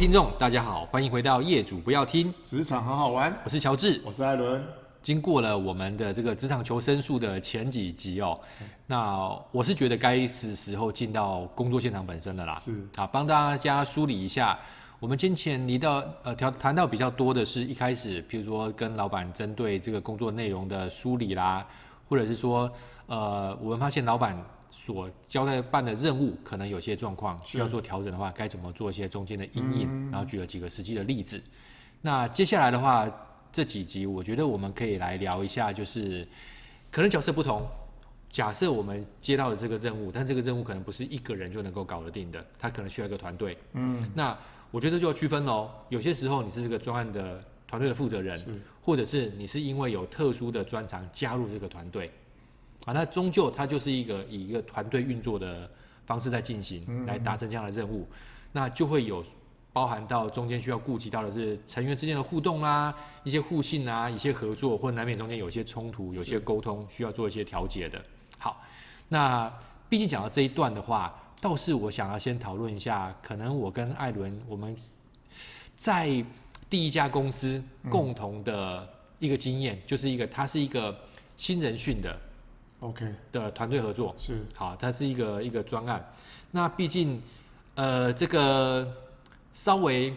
听众，大家好，欢迎回到业主不要听职场很好玩。我是乔治，我是艾伦。经过了我们的这个职场求生术的前几集哦，嗯、那我是觉得该是时候进到工作现场本身了啦。是啊，帮大家梳理一下，我们先前提到呃谈谈到比较多的是一开始，譬如说跟老板针对这个工作内容的梳理啦，或者是说呃我们发现老板。所交代办的任务可能有些状况需要做调整的话，该怎么做一些中间的阴影，嗯、然后举了几个实际的例子。那接下来的话，这几集我觉得我们可以来聊一下，就是可能角色不同。假设我们接到了这个任务，但这个任务可能不是一个人就能够搞得定的，他可能需要一个团队。嗯，那我觉得就要区分喽。有些时候你是这个专案的团队的负责人，或者是你是因为有特殊的专长加入这个团队。啊，那终究它就是一个以一个团队运作的方式在进行，来达成这样的任务，那就会有包含到中间需要顾及到的是成员之间的互动啊，一些互信啊，一些合作，或难免中间有些冲突，有些沟通需要做一些调节的。好，那毕竟讲到这一段的话，倒是我想要先讨论一下，可能我跟艾伦我们在第一家公司共同的一个经验，嗯、就是一个它是一个新人训的。OK 的团队合作是好，它是一个一个专案。那毕竟，呃，这个稍微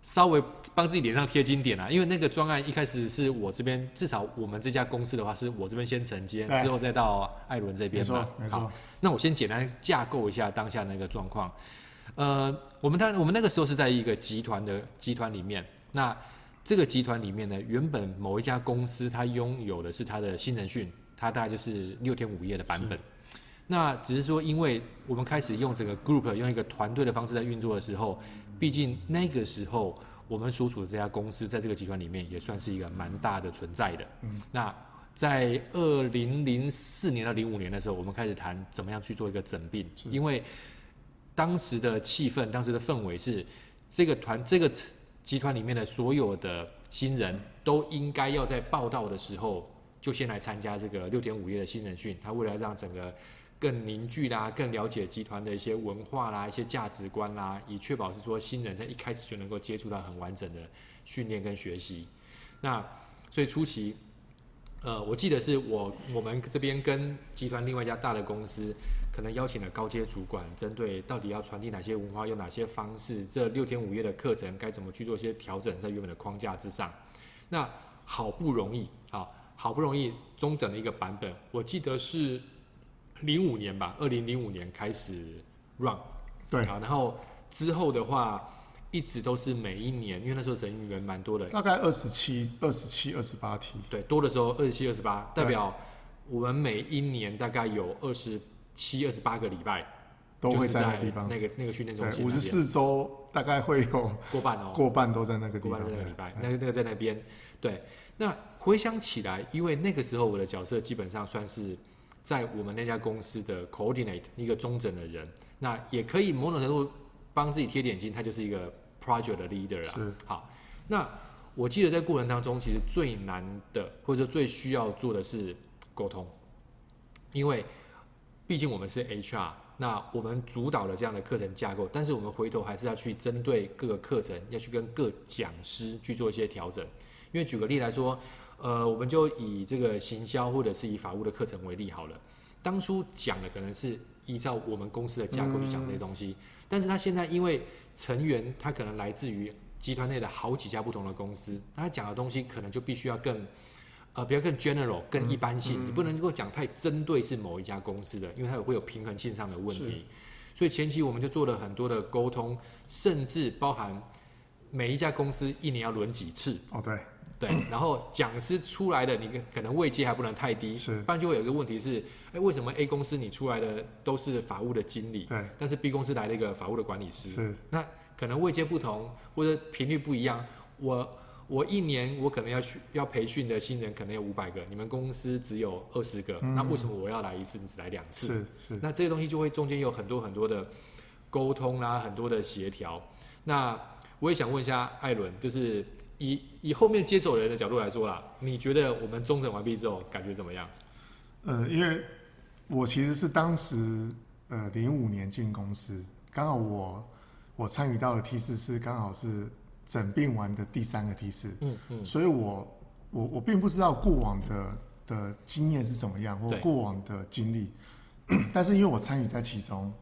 稍微帮自己脸上贴金点啊，因为那个专案一开始是我这边，至少我们这家公司的话，是我这边先承接，之后再到艾伦这边嘛。没错，没错。好，那我先简单架构一下当下那个状况。呃，我们当我们那个时候是在一个集团的集团里面，那这个集团里面呢，原本某一家公司它拥有的是它的新人训。它大概就是六天五夜的版本，那只是说，因为我们开始用这个 group，用一个团队的方式在运作的时候，毕竟那个时候我们所处的这家公司在这个集团里面也算是一个蛮大的存在的。嗯，那在二零零四年到零五年的时候，我们开始谈怎么样去做一个整并，因为当时的气氛、当时的氛围是这个团、这个集团里面的所有的新人都应该要在报道的时候。就先来参加这个六点五夜的新人训，他为了让整个更凝聚啦，更了解集团的一些文化啦、一些价值观啦，以确保是说新人在一开始就能够接触到很完整的训练跟学习。那所以初期，呃，我记得是我我们这边跟集团另外一家大的公司，可能邀请了高阶主管，针对到底要传递哪些文化，用哪些方式，这六天五夜的课程该怎么去做一些调整，在原本的框架之上。那好不容易。好不容易中整的一个版本，我记得是零五年吧，二零零五年开始 run，对。啊，然后之后的话一直都是每一年，因为那时候人员蛮多的，大概二十七、二十七、二十八梯，对，多的时候二十七、二十八，代表我们每一年大概有二十七、二十八个礼拜都会在那个地方，那个那个训练中心，五十四周大概会有过半哦，过半都在那个地方，过半在那个礼拜，那个那个在那边，对，那。回想起来，因为那个时候我的角色基本上算是在我们那家公司的 coordinate 一个中整的人，那也可以某种程度帮自己贴点金，他就是一个 project 的 leader 啦。好，那我记得在过程当中，其实最难的或者说最需要做的是沟通，因为毕竟我们是 HR，那我们主导了这样的课程架构，但是我们回头还是要去针对各个课程，要去跟各讲师去做一些调整。因为举个例来说。呃，我们就以这个行销或者是以法务的课程为例好了。当初讲的可能是依照我们公司的架构去讲这些东西，嗯、但是他现在因为成员他可能来自于集团内的好几家不同的公司，他讲的东西可能就必须要更呃比较更 general 更一般性，嗯嗯、你不能够讲太针对是某一家公司的，因为它有会有平衡性上的问题。所以前期我们就做了很多的沟通，甚至包含每一家公司一年要轮几次。哦，对。对，然后讲师出来的，你可能位阶还不能太低，是，不然就会有一个问题是，哎，为什么 A 公司你出来的都是法务的经理，对，但是 B 公司来了一个法务的管理师，是，那可能位阶不同或者频率不一样，我我一年我可能要去要培训的新人可能有五百个，你们公司只有二十个，嗯，那为什么我要来一次，你只来两次？是是，那这些东西就会中间有很多很多的沟通啦，很多的协调。那我也想问一下艾伦，就是。以以后面接手人的角度来说啦，你觉得我们中整完毕之后感觉怎么样？呃，因为我其实是当时呃零五年进公司，刚好我我参与到的梯次是刚好是整并完的第三个梯次，嗯嗯，所以我我我并不知道过往的的经验是怎么样，或过往的经历，但是因为我参与在其中，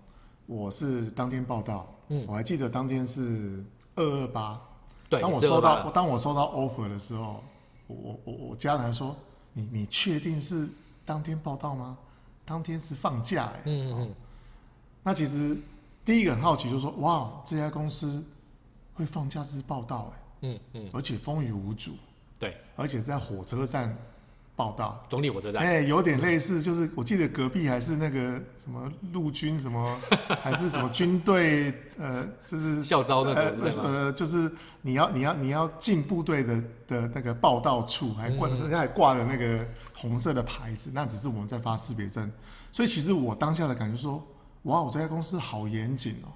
我是当天报道，嗯，我还记得当天是二二八，对，当我收到当我收到 offer 的时候，我我我家人说，你你确定是当天报道吗？当天是放假哎、欸，嗯嗯，那其实第一个很好奇，就是说，哇，这家公司会放假日报道哎、欸，嗯嗯，而且风雨无阻，对，而且在火车站报道。总理火车站，哎、欸，有点类似，就是我记得隔壁还是那个什么陆军什么，还是什么军队，呃，就是校招那种，呃，就是你要你要你要进部队的的那个报道处，还挂人家还挂了那个。红色的牌子，那只是我们在发识别证，所以其实我当下的感觉说，哇，我这家公司好严谨哦，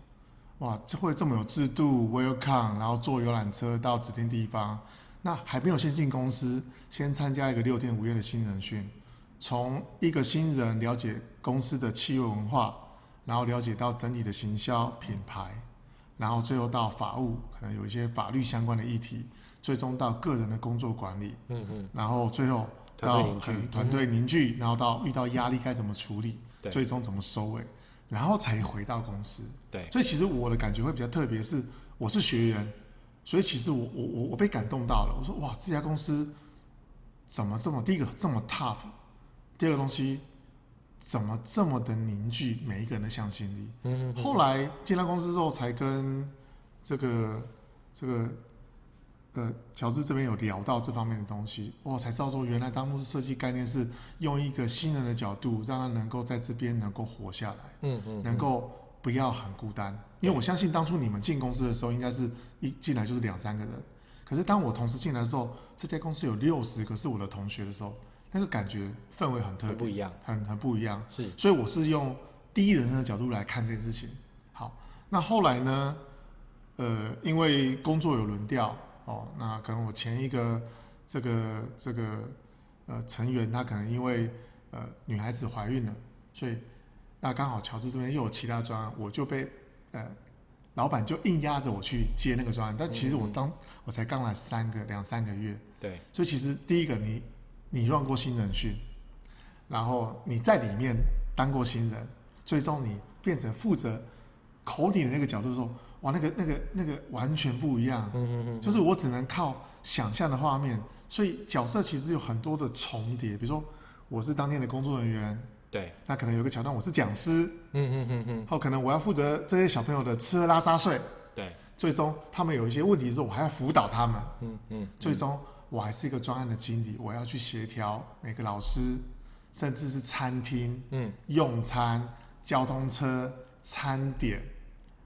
哇，这会这么有制度，welcome，然后坐游览车到指定地方，那还没有先进公司，先参加一个六天五夜的新人训，从一个新人了解公司的企业文化，然后了解到整体的行销品牌，然后最后到法务，可能有一些法律相关的议题，最终到个人的工作管理，嗯嗯，然后最后。到团队凝聚，然后到遇到压力该怎么处理，对，最终怎么收尾，然后才回到公司。对，所以其实我的感觉会比较特别，是我是学员，所以其实我我我我被感动到了。我说哇，这家公司怎么这么第一个这么 tough，第二个东西怎么这么的凝聚每一个人的向心力。嗯，后来进了公司之后，才跟这个这个。呃，乔治这边有聊到这方面的东西，我才知道说，原来当初设计概念是用一个新人的角度，让他能够在这边能够活下来，嗯嗯，能够不要很孤单。因为我相信当初你们进公司的时候，应该是一进来就是两三个人，可是当我同时进来的时候，这家公司有六十个是我的同学的时候，那个感觉氛围很特别，不一样，很很不一样。是，所以我是用第一人称的角度来看这件事情。好，那后来呢？呃，因为工作有轮调。哦，那可能我前一个这个这个呃成员，他可能因为呃女孩子怀孕了，所以那刚好乔治这边又有其他专案，我就被呃老板就硬压着我去接那个专案。但其实我当我才刚来三个两三个月，对，所以其实第一个你你 run 过新人训，然后你在里面当过新人，最终你变成负责口顶的那个角度的时候。哇，那个、那个、那个完全不一样。嗯嗯嗯，就是我只能靠想象的画面，所以角色其实有很多的重叠。比如说，我是当天的工作人员，对，那可能有个桥段我是讲师，嗯嗯嗯嗯，后可能我要负责这些小朋友的吃喝拉撒睡，对，最终他们有一些问题的时候，我还要辅导他们，嗯嗯，最终我还是一个专案的经理，我要去协调每个老师，甚至是餐厅，嗯，用餐、交通车、餐点。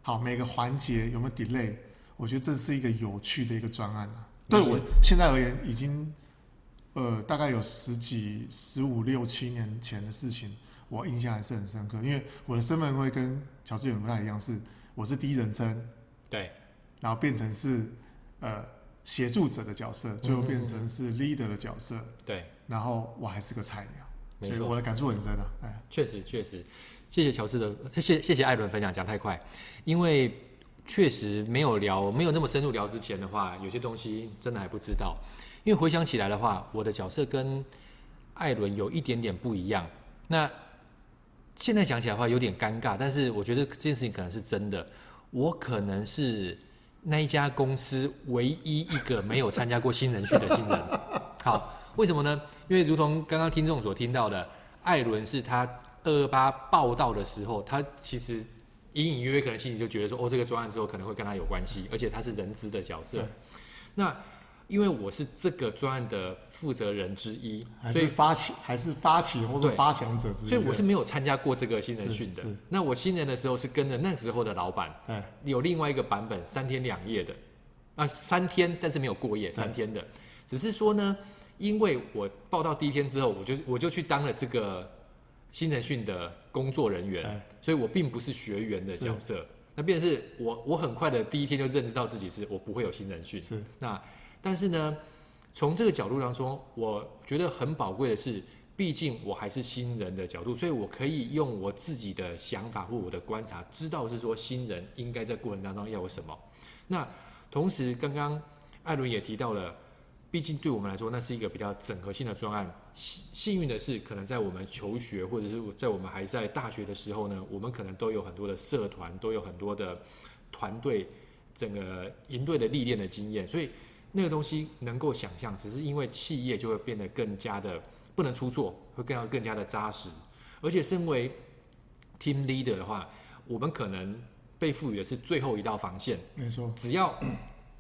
好，每个环节有没有 delay？我觉得这是一个有趣的一个专案啊。对我现在而言，已经呃大概有十几、十五六七年前的事情，我印象还是很深刻。因为我的身份会跟乔治远不太一样，是我是第一人称，对，然后变成是呃协助者的角色，最后变成是 leader 的角色，对，然后我还是个菜鸟，所以我的感触很深啊。哎，确实确实。谢谢乔治的，谢谢谢艾伦分享，讲太快，因为确实没有聊，没有那么深入聊之前的话，有些东西真的还不知道。因为回想起来的话，我的角色跟艾伦有一点点不一样。那现在讲起来的话有点尴尬，但是我觉得这件事情可能是真的。我可能是那一家公司唯一一个没有参加过新人训的新人。好，为什么呢？因为如同刚刚听众所听到的，艾伦是他。二二八报道的时候，他其实隐隐约约可能心里就觉得说，哦，这个专案之后可能会跟他有关系，而且他是人资的角色。那因为我是这个专案的负责人之一，所以发起还是发起或者发想者之一，所以我是没有参加过这个新人训的。那我新人的时候是跟着那时候的老板，有另外一个版本三天两夜的，啊，三天但是没有过夜，三天的，只是说呢，因为我报到第一天之后，我就我就去当了这个。新人训的工作人员，欸、所以我并不是学员的角色。那变成是我，我很快的第一天就认知到自己是我不会有新人训。是。那但是呢，从这个角度当中，我觉得很宝贵的是，毕竟我还是新人的角度，所以我可以用我自己的想法或我的观察，知道是说新人应该在过程当中要有什么。那同时，刚刚艾伦也提到了，毕竟对我们来说，那是一个比较整合性的专案。幸幸运的是，可能在我们求学或者是在我们还在大学的时候呢，我们可能都有很多的社团，都有很多的团队，整个营队的历练的经验，所以那个东西能够想象，只是因为企业就会变得更加的。不能出错，会更要更加的扎实。而且，身为 team leader 的话，我们可能被赋予的是最后一道防线。没错，只要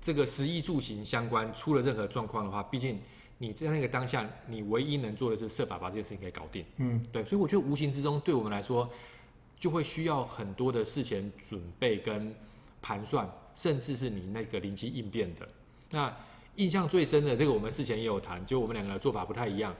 这个食衣住行相关出了任何状况的话，毕竟你在那个当下，你唯一能做的是设法把这件事情给搞定。嗯，对。所以我觉得无形之中对我们来说，就会需要很多的事前准备跟盘算，甚至是你那个临机应变的。那印象最深的这个，我们事前也有谈，就我们两个的做法不太一样。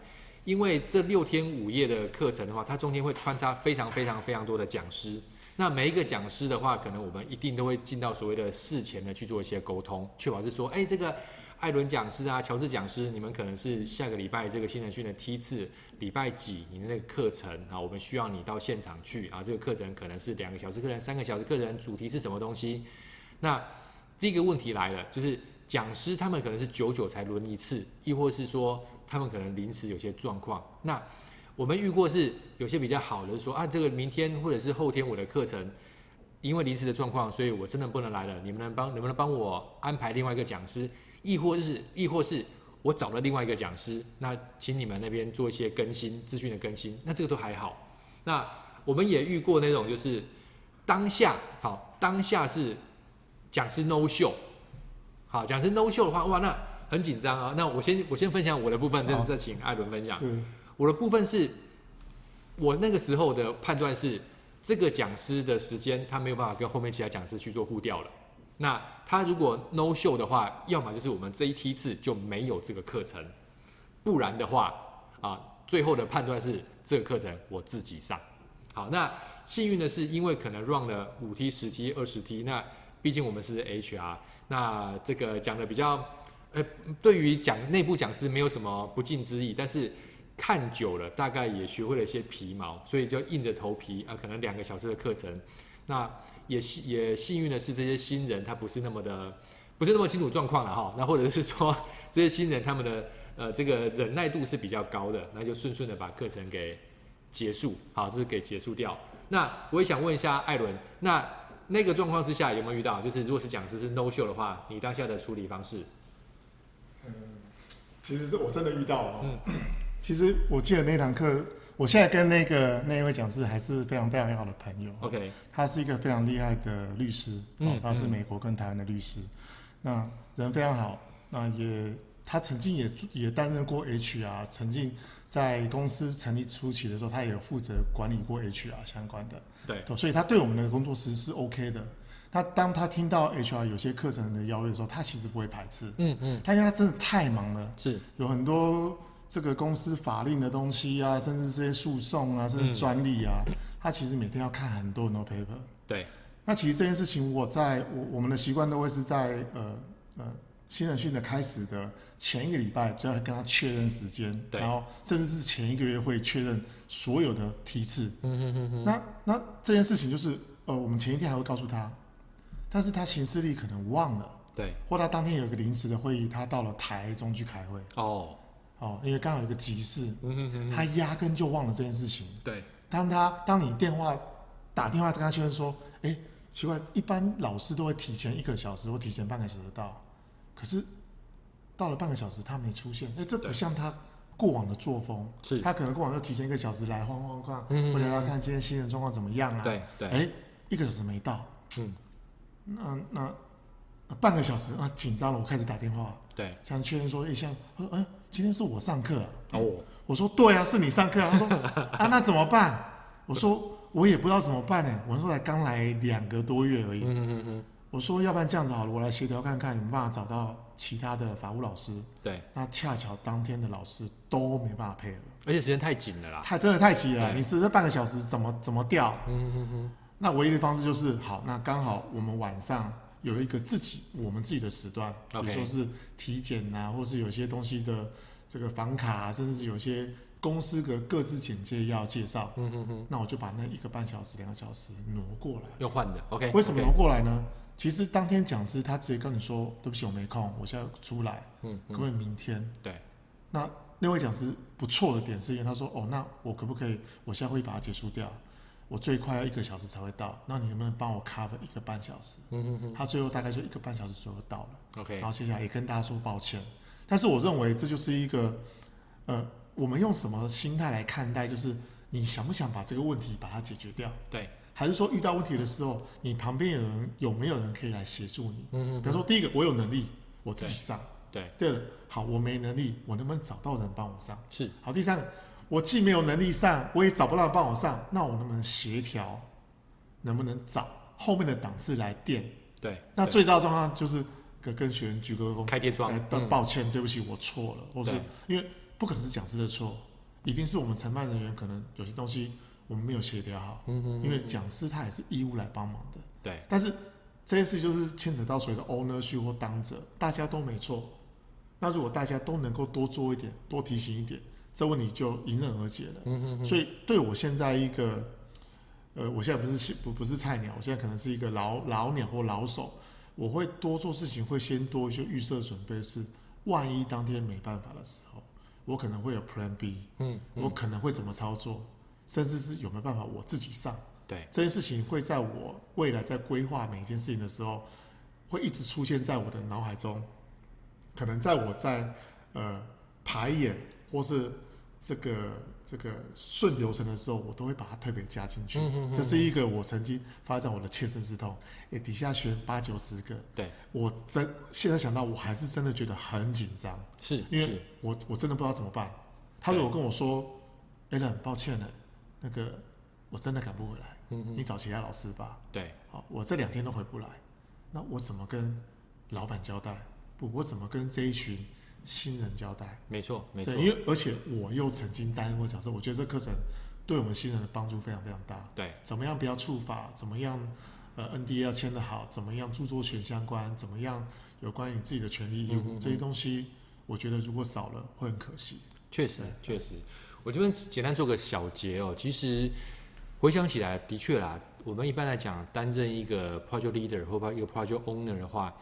因为这六天五夜的课程的话，它中间会穿插非常非常非常多的讲师。那每一个讲师的话，可能我们一定都会进到所谓的事前的去做一些沟通，确保是说，哎，这个艾伦讲师啊、乔治讲师，你们可能是下个礼拜这个新人训的梯次，礼拜几你的那个课程啊，我们需要你到现场去啊。这个课程可能是两个小时课程、三个小时课程，主题是什么东西？那第一个问题来了，就是讲师他们可能是久久才轮一次，亦或是说。他们可能临时有些状况，那我们遇过是有些比较好的说啊，这个明天或者是后天我的课程，因为临时的状况，所以我真的不能来了。你们能帮能不能帮我安排另外一个讲师，亦或是亦或是我找了另外一个讲师，那请你们那边做一些更新资讯的更新，那这个都还好。那我们也遇过那种就是当下好，当下是讲师 no show，好，讲师 no show 的话，哇那。很紧张啊！那我先我先分享我的部分，这是再请艾伦分享。是，我的部分是，我那个时候的判断是，这个讲师的时间他没有办法跟后面其他讲师去做互调了。那他如果 no show 的话，要么就是我们这一梯次就没有这个课程，不然的话啊，最后的判断是这个课程我自己上。好，那幸运的是，因为可能 run 了五梯、十梯、二十梯，那毕竟我们是 HR，那这个讲的比较。呃，对于讲内部讲师没有什么不敬之意，但是看久了，大概也学会了一些皮毛，所以就硬着头皮啊，可能两个小时的课程，那也幸也幸运的是，这些新人他不是那么的，不是那么清楚状况了哈，那或者是说这些新人他们的呃这个忍耐度是比较高的，那就顺顺的把课程给结束，好，这是给结束掉。那我也想问一下艾伦，那那个状况之下有没有遇到，就是如果是讲师是 no show 的话，你当下的处理方式？其实是我真的遇到了。嗯，其实我记得那堂课，我现在跟那个那一位讲师还是非常非常要好的朋友。OK，他是一个非常厉害的律师，嗯，他是美国跟台湾的律师，嗯、那人非常好。那也他曾经也也担任过 HR，曾经在公司成立初期的时候，他也有负责管理过 HR 相关的。对，所以他对我们的工作室是 OK 的。他当他听到 HR 有些课程的邀约的时候，他其实不会排斥。嗯嗯，他因为他真的太忙了，是有很多这个公司法令的东西啊，甚至这些诉讼啊，甚至专利啊，嗯、他其实每天要看很多很多 paper。对，那其实这件事情，我在我我们的习惯都会是在呃呃新人训的开始的前一个礼拜就要跟他确认时间，对，然后甚至是前一个月会确认所有的梯次。嗯哼哼哼。那那这件事情就是呃，我们前一天还会告诉他。但是他行事历可能忘了，对，或他当天有一个临时的会议，他到了台中去开会，哦，哦，因为刚好有个急事，嗯哼哼哼，他压根就忘了这件事情。对，当他当你电话打电话跟他确认说，哎，奇怪，一般老师都会提前一个小时或提前半个小时到，可是到了半个小时他没出现，哎，这不像他过往的作风，是，他可能过往就提前一个小时来晃晃晃，嗯，或者要看今天新人状况怎么样啊？对对，哎，一个小时没到，嗯。那那半个小时啊，紧张了，我开始打电话，对，想确认说，哎，像，哎、欸，今天是我上课、啊，哦，我说对啊，是你上课、啊，他说 啊，那怎么办？我说我也不知道怎么办呢，我说才刚来两个多月而已，嗯嗯嗯，我说要不然这样子好了，我来协调看看有没有办法找到其他的法务老师，对，那恰巧当天的老师都没办法配合，而且时间太紧了啦，太真的太急了，你是这半个小时怎么怎么调？嗯嗯嗯，那唯一的方式就是好，那刚好我们晚上。有一个自己我们自己的时段，比如说是体检啊，或是有些东西的这个房卡、啊，甚至是有些公司的各自简介要介绍，嗯哼哼，那我就把那一个半小时、两个小时挪过来，又换的，OK？为什么挪过来呢？其实当天讲师他直接跟你说：“对不起，我没空，我现在出来，嗯，可不可以明天？”对。那那位讲师不错的点是因为他说：“哦，那我可不可以我现在会把它结束掉？我最快要一个小时才会到，那你能不能帮我 cover 一个半小时？”嗯嗯嗯。他最后大概就一个半小时左右到了，OK。然后接下来也跟大家说抱歉，但是我认为这就是一个，呃，我们用什么心态来看待？就是你想不想把这个问题把它解决掉？对。还是说遇到问题的时候，你旁边有人有没有人可以来协助你？嗯嗯。比如说，第一个，我有能力，我自己上。对。对了，好，我没能力，我能不能找到人帮我上？是。好，第三个，我既没有能力上，我也找不到人帮我上，那我能不能协调？能不能找后面的档次来垫？对。那最糟的状况就是跟跟学员鞠个躬，开天窗。呃，抱歉，对不起，我错了。或是因为不可能是讲师的错，一定是我们承办人员可能有些东西。我们没有协调好，嗯哼，因为讲师他也是义务来帮忙的，对。但是这件事就是牵扯到所谓的 ownership 或当责，大家都没错。那如果大家都能够多做一点，多提醒一点，这问题就迎刃而解了。嗯哼。所以对我现在一个，呃，我现在不是不不是菜鸟，我现在可能是一个老老鸟或老手，我会多做事情，会先多一些预设准备，是万一当天没办法的时候，我可能会有 Plan B，嗯，我可能会怎么操作。甚至是有没有办法我自己上？对，这件事情会在我未来在规划每一件事情的时候，会一直出现在我的脑海中。可能在我在呃排演或是这个这个顺流程的时候，我都会把它特别加进去。嗯、哼哼，这是一个我曾经发展我的切身之痛。诶，底下学八九十个，对，我真现在想到我还是真的觉得很紧张，是因为我我真的不知道怎么办。他如果跟我说，a l n 抱歉呢。那个我真的赶不回来，你找其他老师吧。对，好，我这两天都回不来，那我怎么跟老板交代？不，我怎么跟这一群新人交代？没错，没错。对，因为而且我又曾经担任过角色，我觉得这课程对我们新人的帮助非常非常大。对，怎么样不要触法？怎么样呃 NDA 要签得好？怎么样著作权相关？怎么样有关于你自己的权利义务？这些东西，我觉得如果少了会很可惜。确实，确实。我这边简单做个小结哦，其实回想起来，的确啦，我们一般来讲担任一个 project leader 或一个 project owner 的话，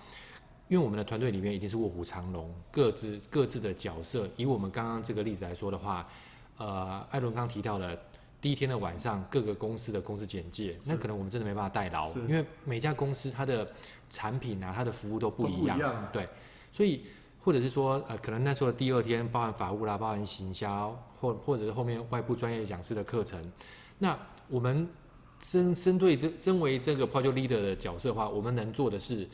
因为我们的团队里面一定是卧虎藏龙，各自各自的角色。以我们刚刚这个例子来说的话，呃，艾伦刚刚提到了第一天的晚上各个公司的公司简介，那可能我们真的没办法代劳，因为每家公司它的产品啊，它的服务都不一样，一样对，所以。或者是说，呃，可能那时候的第二天包含法务啦，包含行销，或或者是后面外部专业讲师的课程。那我们针针对这身为这个 project leader 的角色的话，我们能做的是，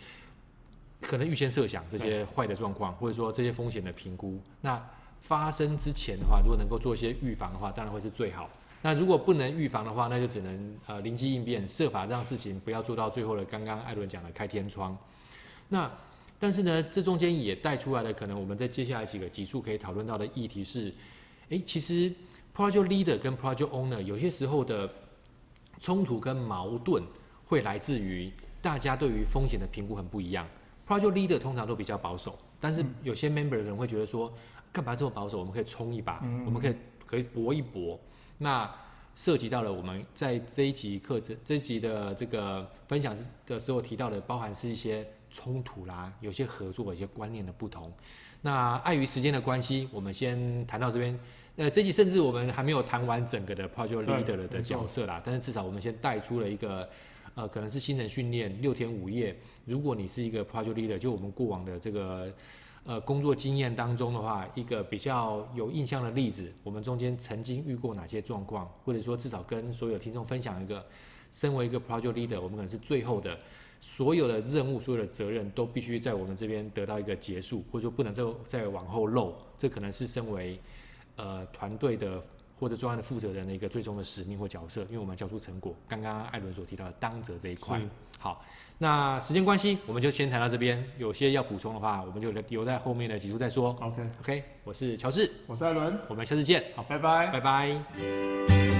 可能预先设想这些坏的状况，或者说这些风险的评估。那发生之前的话，如果能够做一些预防的话，当然会是最好。那如果不能预防的话，那就只能呃灵机应变，设法让事情不要做到最后的刚刚艾伦讲的开天窗。那。但是呢，这中间也带出来了，可能我们在接下来几个集数可以讨论到的议题是，诶，其实 project leader 跟 project owner 有些时候的冲突跟矛盾会来自于大家对于风险的评估很不一样。project leader 通常都比较保守，但是有些 member 可能会觉得说，干嘛这么保守？我们可以冲一把，我们可以可以搏一搏。那涉及到了我们在这一集课程这一集的这个分享的时候提到的，包含是一些。冲突啦，有些合作，有些观念的不同。那碍于时间的关系，我们先谈到这边。呃，这集甚至我们还没有谈完整个的 project leader 的角色啦。但是至少我们先带出了一个，呃，可能是新人训练六天五夜。如果你是一个 project leader，就我们过往的这个呃工作经验当中的话，一个比较有印象的例子，我们中间曾经遇过哪些状况，或者说至少跟所有听众分享一个，身为一个 project leader，我们可能是最后的。所有的任务、所有的责任都必须在我们这边得到一个结束，或者说不能再再往后漏。这可能是身为呃团队的或者专案的负责人的一个最终的使命或角色，因为我们要交出成果。刚刚艾伦所提到的当责这一块，好，那时间关系，我们就先谈到这边。有些要补充的话，我们就留在后面的集数再说。OK，OK，、okay? 我是乔治，我是艾伦，我们下次见。好，拜拜，拜拜。